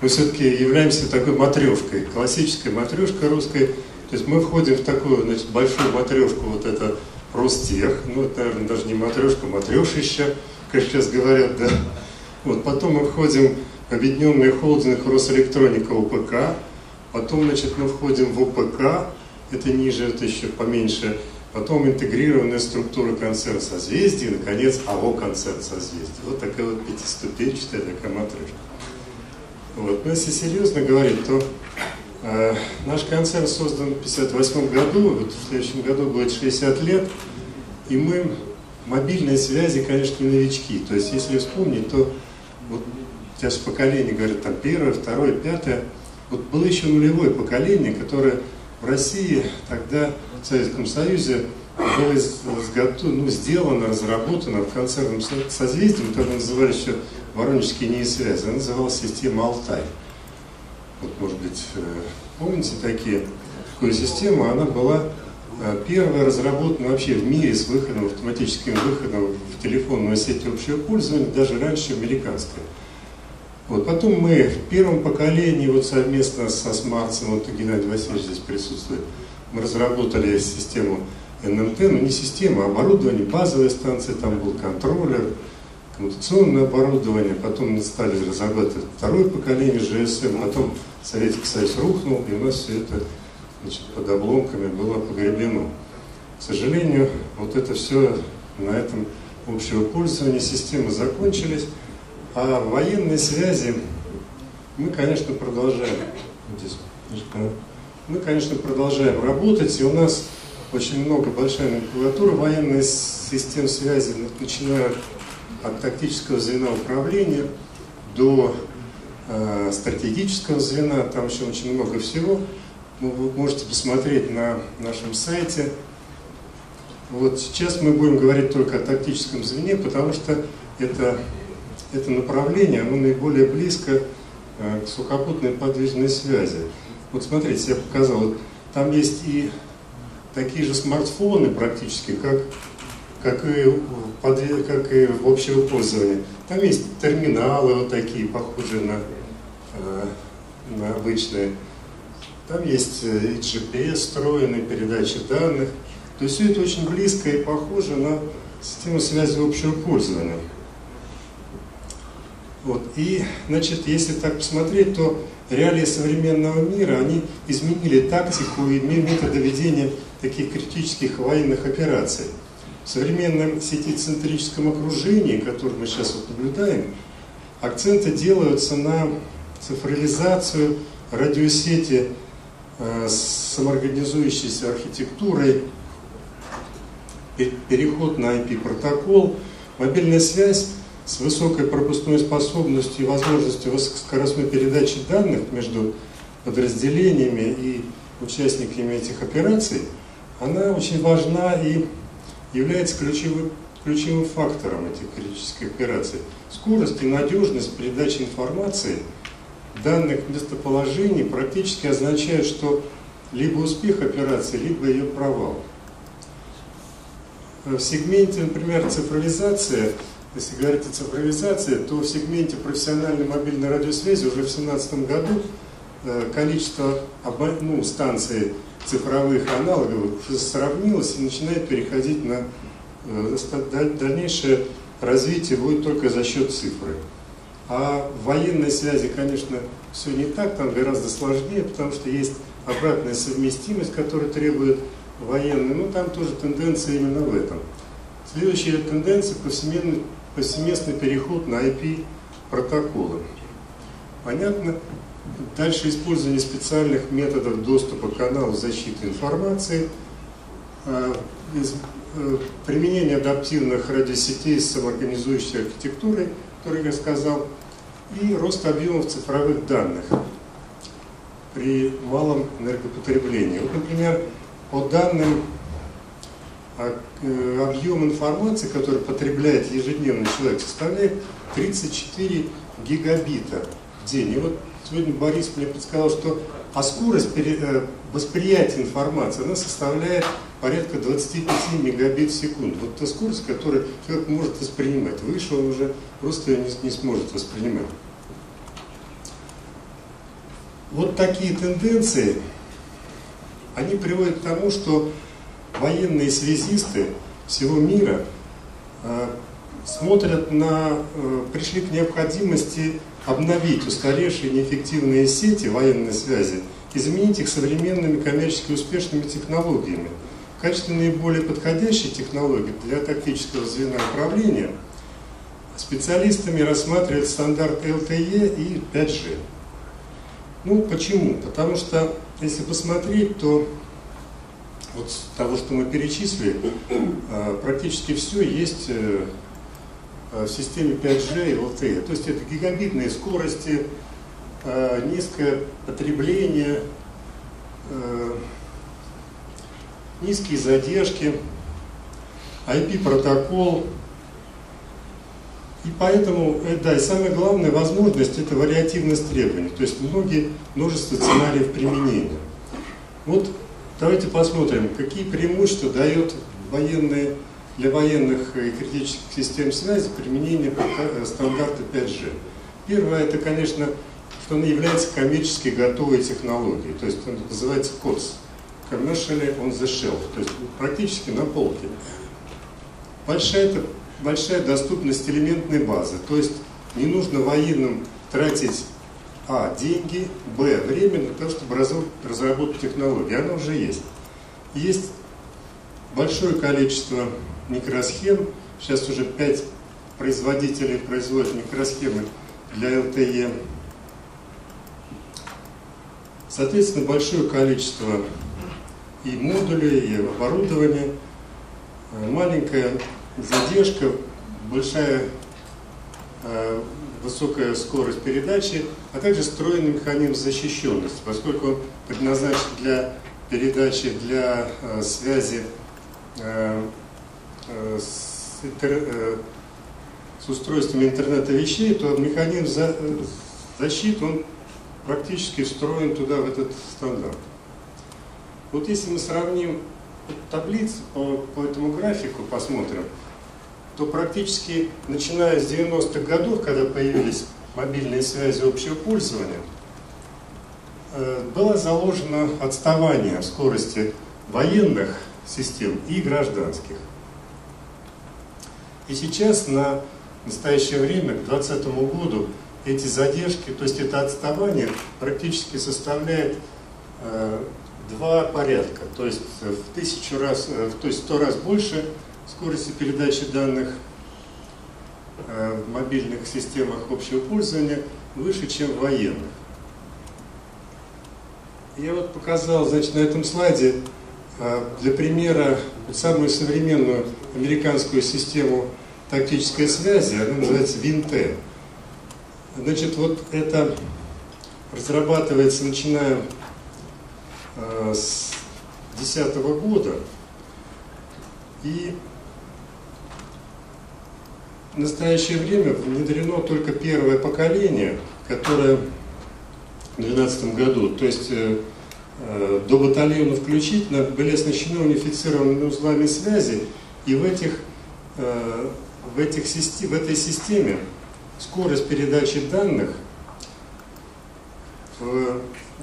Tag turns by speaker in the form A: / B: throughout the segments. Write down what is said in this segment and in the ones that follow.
A: мы все-таки являемся такой матрешкой, классической матрешкой русской. То есть мы входим в такую значит, большую матрешку, вот это Ростех, ну это, наверное, даже не матрешка, матрешища, как сейчас говорят, да. Вот, потом мы входим в объединенный холдинг Росэлектроника УПК, потом, значит, мы входим в УПК, это ниже, это еще поменьше, потом интегрированная структура концерна созвездий, и, наконец, АО концерн созвездий. Вот такая вот пятиступенчатая такая матрешка. Вот. Но если серьезно говорить, то э, наш концерн создан в 1958 году, вот в следующем году будет 60 лет, и мы мобильной связи, конечно, не новички. То есть, если вспомнить, то вот сейчас поколение говорят, там первое, второе, пятое, вот было еще нулевое поколение, которое в России тогда, в Советском Союзе, было изготов... ну, сделано, разработано в концертном созвездии, тогда называли еще Воронежские НИИ связи, она называлась система Алтай. Вот, может быть, э, помните такие, такую систему, она была э, первая разработана вообще в мире с выходом, автоматическим выходом в телефонную сеть общего пользования, даже раньше американская. Вот, потом мы в первом поколении, вот совместно со Смарцем, вот Геннадий Васильевич здесь присутствует, мы разработали систему НМТ, но не система, а оборудование, базовая станция, там был контроллер, коммутационное оборудование, потом мы стали разрабатывать второе поколение GSM, потом Советский Союз рухнул, и у нас все это значит, под обломками было погребено. К сожалению, вот это все на этом общего пользования системы закончились, а в военной связи мы, конечно, продолжаем. Здесь, мы, конечно, продолжаем работать, и у нас очень много, большая номенклатура военной систем связи, начиная от тактического звена управления до э, стратегического звена, там еще очень много всего. Ну, вы можете посмотреть на нашем сайте. Вот сейчас мы будем говорить только о тактическом звене, потому что это, это направление, оно наиболее близко э, к сухопутной подвижной связи. Вот смотрите, я показал, вот, там есть и такие же смартфоны практически, как как и, как и в общего пользования. Там есть терминалы вот такие, похожие на, э, на обычные. Там есть э, и GPS, встроенные передачи данных. То есть все это очень близко и похоже на систему связи общего пользования. Вот. И, значит, если так посмотреть, то реалии современного мира, они изменили тактику и методы ведения таких критических военных операций. В современном сетицентрическом окружении, которое мы сейчас вот наблюдаем, акценты делаются на цифрализацию радиосети э, с самоорганизующейся архитектурой, переход на IP-протокол, мобильная связь с высокой пропускной способностью и возможностью высокоскоростной передачи данных между подразделениями и участниками этих операций, она очень важна и является ключевым, ключевым фактором этих критических операций. Скорость и надежность передачи информации данных местоположений практически означают, что либо успех операции, либо ее провал. В сегменте, например, цифровизация, если говорить о цифровизации, то в сегменте профессиональной мобильной радиосвязи уже в 2017 году э, количество ну, станций цифровых аналогов сравнилось и начинает переходить на э, дальнейшее развитие будет только за счет цифры. А в военной связи, конечно, все не так, там гораздо сложнее, потому что есть обратная совместимость, которая требует военной, но там тоже тенденция именно в этом. Следующая тенденция – повсеместный, повсеместный переход на IP-протоколы. Понятно, Дальше использование специальных методов доступа к каналу защиты информации, а, э, применение адаптивных радиосетей с самоорганизующей архитектурой, который я сказал, и рост объемов цифровых данных при малом энергопотреблении. Вот, например, по данным э, объем информации, который потребляет ежедневно человек, составляет 34 гигабита в день. И вот Сегодня Борис мне подсказал, что а скорость э, восприятия информации, она составляет порядка 25 мегабит в секунду. Вот та скорость, которую человек может воспринимать. Выше он уже просто не, не сможет воспринимать. вот такие тенденции, они приводят к тому, что военные связисты всего мира э, смотрят на, э, пришли к необходимости обновить устаревшие неэффективные сети военной связи и заменить их современными коммерчески успешными технологиями. В качестве наиболее подходящей технологии для тактического звена управления специалистами рассматривают стандарт LTE и 5G. Ну, почему? Потому что, если посмотреть, то вот с того, что мы перечислили, э, практически все есть э, в системе 5G и LTE. То есть это гигабитные скорости, э, низкое потребление, низкие задержки, IP-протокол. И поэтому, да, и самое главное, возможность – это вариативность требований, то есть многие, множество сценариев применения. Вот давайте посмотрим, какие преимущества дает военные, для военных и критических систем связи применение стандарта 5G. Первое, это, конечно, что она является коммерчески готовой технологией, то есть он называется COTS commercially on the shelf, то есть практически на полке. Большая, это, большая доступность элементной базы, то есть не нужно военным тратить а. деньги, б. время на то, чтобы разработать технологию. Она уже есть. Есть большое количество микросхем. Сейчас уже 5 производителей производят микросхемы для LTE. Соответственно, большое количество и модули, и оборудование, э, маленькая задержка, большая э, высокая скорость передачи, а также встроенный механизм защищенности, поскольку он предназначен для передачи, для э, связи с, интер, э, с устройствами интернета вещей, то механизм за, э, защиты, он практически встроен туда, в этот стандарт. Вот если мы сравним таблицы по, по этому графику, посмотрим, то практически начиная с 90-х годов, когда появились мобильные связи общего пользования, э, было заложено отставание в скорости военных систем и гражданских. И сейчас на настоящее время, к 2020 году, эти задержки, то есть это отставание практически составляет э, два порядка, то есть в тысячу раз, э, то есть сто раз больше скорости передачи данных э, в мобильных системах общего пользования выше, чем в военных. Я вот показал, значит, на этом слайде для примера самую современную американскую систему тактической связи, она называется ВИНТ. Значит, вот это разрабатывается, начиная Э, с 2010 года. И в настоящее время внедрено только первое поколение, которое в 2012 году, то есть э, до батальона включительно, были оснащены унифицированными узлами связи, и в, этих, э, в, этих, в этой системе скорость передачи данных в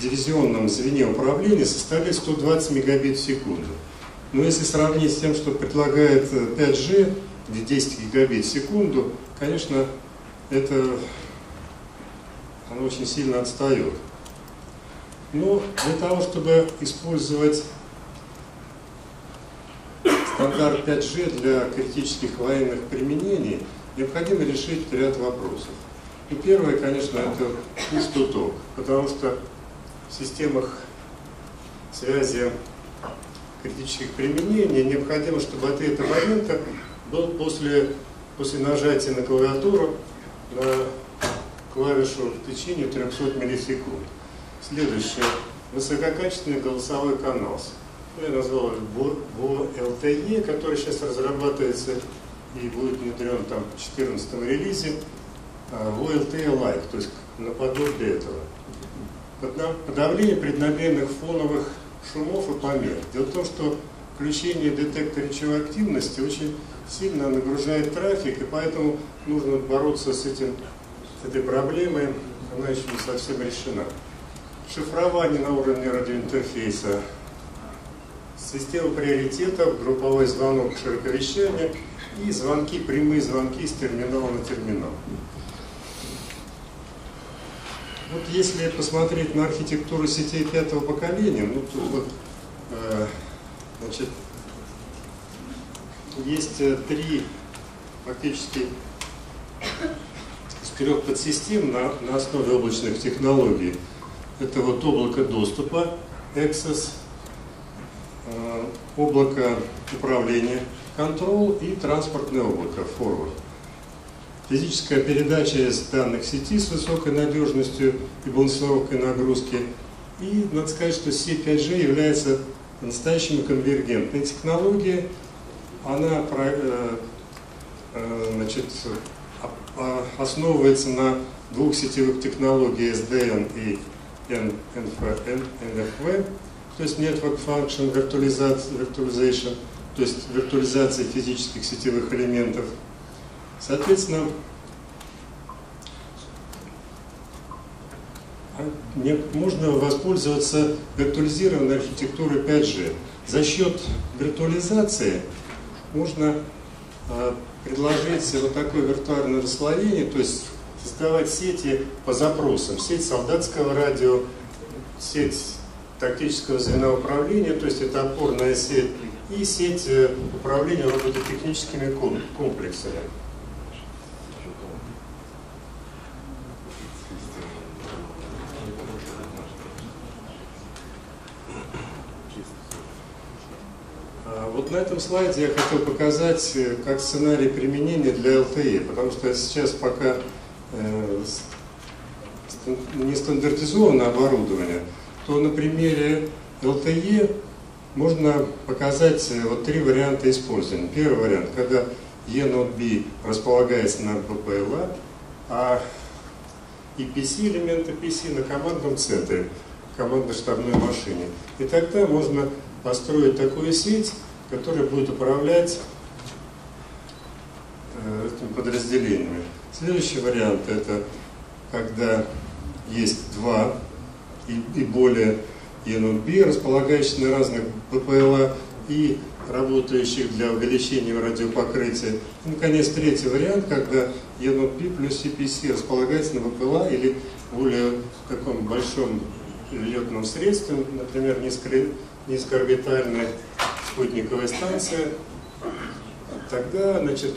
A: дивизионном звене управления составляет 120 мегабит в секунду. Но если сравнить с тем, что предлагает 5G, где 10 гигабит в секунду, конечно, это оно очень сильно отстает. Но для того, чтобы использовать стандарт 5G для критических военных применений, необходимо решить ряд вопросов. И первое, конечно, это пустоток, потому что в системах связи критических применений необходимо, чтобы ответ абонента был после, после нажатия на клавиатуру на клавишу в течение 300 миллисекунд. Следующее. Высококачественный голосовой канал. Я назвал его LTE, который сейчас разрабатывается и будет внедрен там в 14 релизе. VLTE-like, то есть наподобие этого подавление преднамеренных фоновых шумов и помех. Дело в том, что включение детектора речевой активности очень сильно нагружает трафик, и поэтому нужно бороться с, этим, с этой проблемой, она еще не совсем решена. Шифрование на уровне радиоинтерфейса, система приоритетов, групповой звонок широковещания и звонки, прямые звонки с терминала на терминал. Вот если посмотреть на архитектуру сетей пятого поколения, ну тут вот, э, значит, есть э, три фактически из трех подсистем на, на основе облачных технологий. Это вот облако доступа, Access, э, облако управления, Control и транспортное облако, Forward. Физическая передача из данных сети с высокой надежностью и балансировкой нагрузки. И надо сказать, что сеть 5G является по-настоящему конвергентной технологией. Она э, э, значит, основывается на двух сетевых технологиях SDN и NFV, то есть Network Function Virtualization, то есть виртуализация физических сетевых элементов. Соответственно, можно воспользоваться виртуализированной архитектурой 5G. За счет виртуализации можно а, предложить вот такое виртуальное расслоение, то есть создавать сети по запросам. Сеть солдатского радио, сеть тактического звена управления, то есть это опорная сеть, и сеть э, управления робототехническими комплексами. Вот на этом слайде я хотел показать э, как сценарий применения для LTE, потому что сейчас пока не стандартизовано оборудование, то на примере LTE можно показать э, вот три варианта использования. Первый вариант, когда E-Node B располагается на BPLA, а EPC элементы PC на командном центре, командно-штабной машине. И тогда можно построить такую сеть, которая будет управлять э, этими подразделениями. Следующий вариант это когда есть два и, и более ENB, располагающих на разных ППЛА и работающих для увеличения радиопокрытия. И, наконец, третий вариант, когда ENB плюс CPC располагается на ППЛА или более таком большом летном средстве, например, низкоорбитальной спутниковая станция, тогда значит,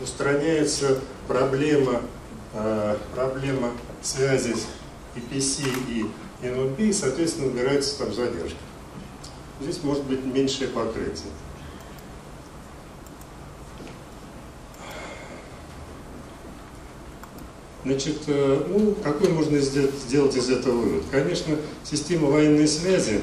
A: устраняется проблема, а, проблема связи EPC и NLP, и, соответственно, убирается там задержка. Здесь может быть меньшее покрытие. Значит, э, ну, какой можно сделать из этого вывод? Конечно, система военной связи,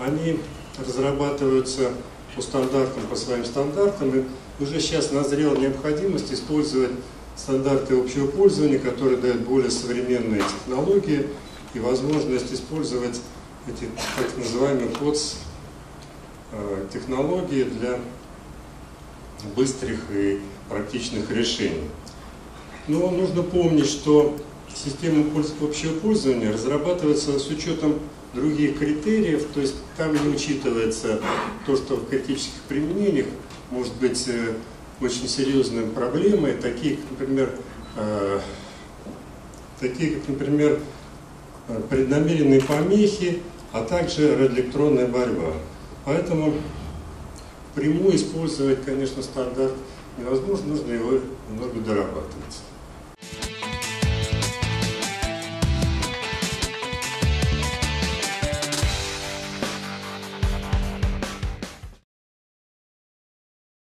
A: они разрабатываются по стандартам, по своим стандартам, и уже сейчас назрела необходимость использовать стандарты общего пользования, которые дают более современные технологии и возможность использовать эти так называемые КОЦ э, технологии для быстрых и практичных решений. Но нужно помнить, что система общего пользования разрабатывается с учетом других критериев, то есть там не учитывается то, что в критических применениях может быть э, очень серьезной проблемой, такие, как, например, э, такие, как, например, э, преднамеренные помехи, а также радиоэлектронная борьба. Поэтому прямую использовать, конечно, стандарт невозможно, нужно его немного дорабатывать.